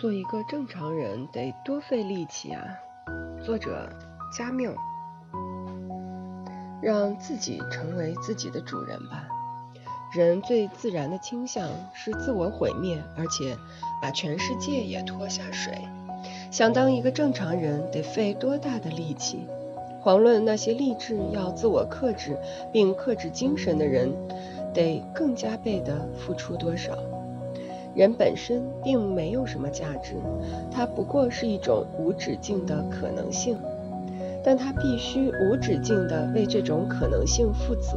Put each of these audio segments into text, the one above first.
做一个正常人得多费力气啊！作者：加缪。让自己成为自己的主人吧。人最自然的倾向是自我毁灭，而且把全世界也拖下水。想当一个正常人得费多大的力气？遑论那些立志要自我克制并克制精神的人，得更加倍的付出多少？人本身并没有什么价值，它不过是一种无止境的可能性，但他必须无止境地为这种可能性负责。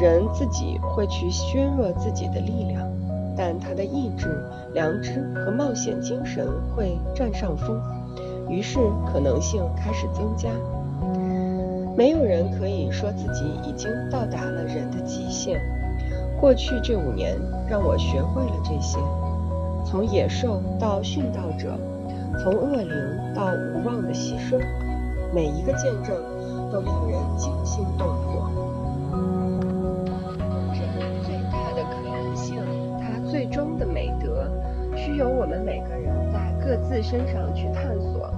人自己会去削弱自己的力量，但他的意志、良知和冒险精神会占上风，于是可能性开始增加。没有人可以说自己已经到达了人的极限。过去这五年让我学会了这些：从野兽到殉道者，从恶灵到无望的牺牲，每一个见证都令人惊心动魄。人最大的可能性，它最终的美德，需由我们每个人在各自身上去探索。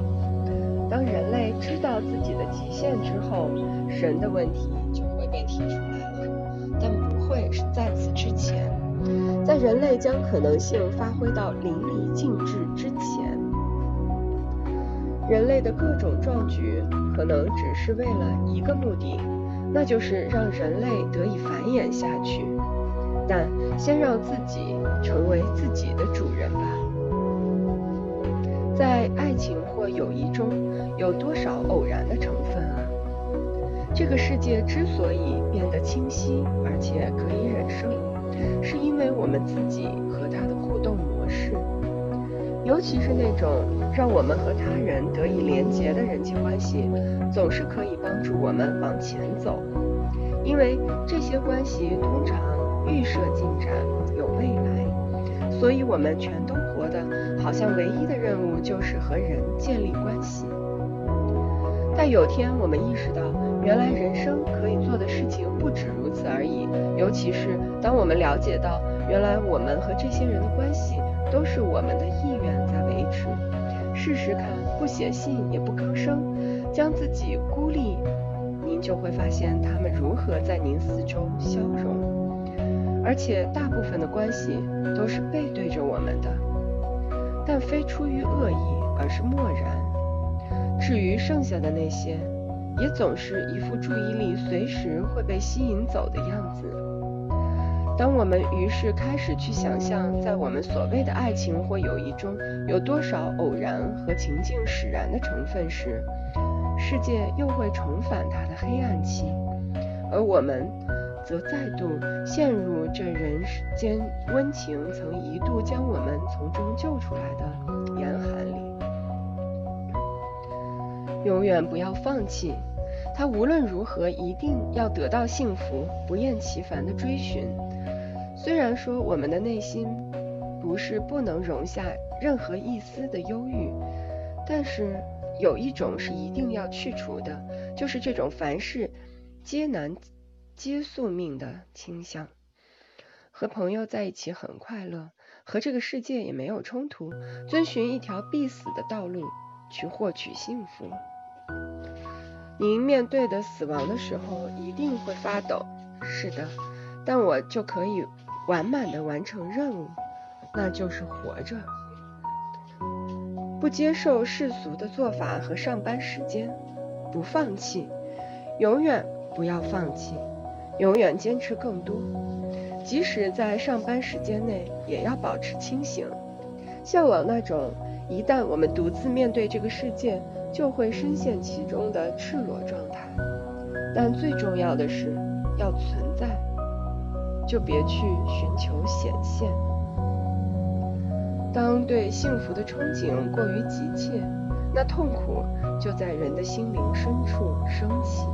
当人类知道自己的极限之后，神的问题就会被提出来，是在此之前，在人类将可能性发挥到淋漓尽致之前，人类的各种壮举可能只是为了一个目的，那就是让人类得以繁衍下去。但先让自己成为自己的主人吧。在爱情或友谊中，有多少偶然的成分啊？这个世界之所以变得清晰而且可以，我们自己和他的互动模式，尤其是那种让我们和他人得以连结的人际关系，总是可以帮助我们往前走。因为这些关系通常预设进展，有未来，所以我们全都活得好像唯一的任务就是和人建立关系。但有天我们意识到，原来人生可以做的事情不止如此而已。尤其是当我们了解到，原来我们和这些人的关系都是我们的意愿在维持。试试看，不写信也不吭声，将自己孤立，您就会发现他们如何在您四周消融。而且大部分的关系都是背对着我们的，但非出于恶意，而是漠然。至于剩下的那些，也总是一副注意力随时会被吸引走的样子。当我们于是开始去想象，在我们所谓的爱情或友谊中有多少偶然和情境使然的成分时，世界又会重返它的黑暗期，而我们则再度陷入这人间温情曾一度将我们从中救出来的严寒里。永远不要放弃，他无论如何一定要得到幸福，不厌其烦地追寻。虽然说我们的内心不是不能容下任何一丝的忧郁，但是有一种是一定要去除的，就是这种凡事皆难皆宿命的倾向。和朋友在一起很快乐，和这个世界也没有冲突，遵循一条必死的道路去获取幸福。您面对的死亡的时候一定会发抖，是的，但我就可以完满的完成任务，那就是活着。不接受世俗的做法和上班时间，不放弃，永远不要放弃，永远坚持更多，即使在上班时间内也要保持清醒，向往那种一旦我们独自面对这个世界。就会深陷其中的赤裸状态，但最重要的是要存在，就别去寻求显现。当对幸福的憧憬过于急切，那痛苦就在人的心灵深处升起。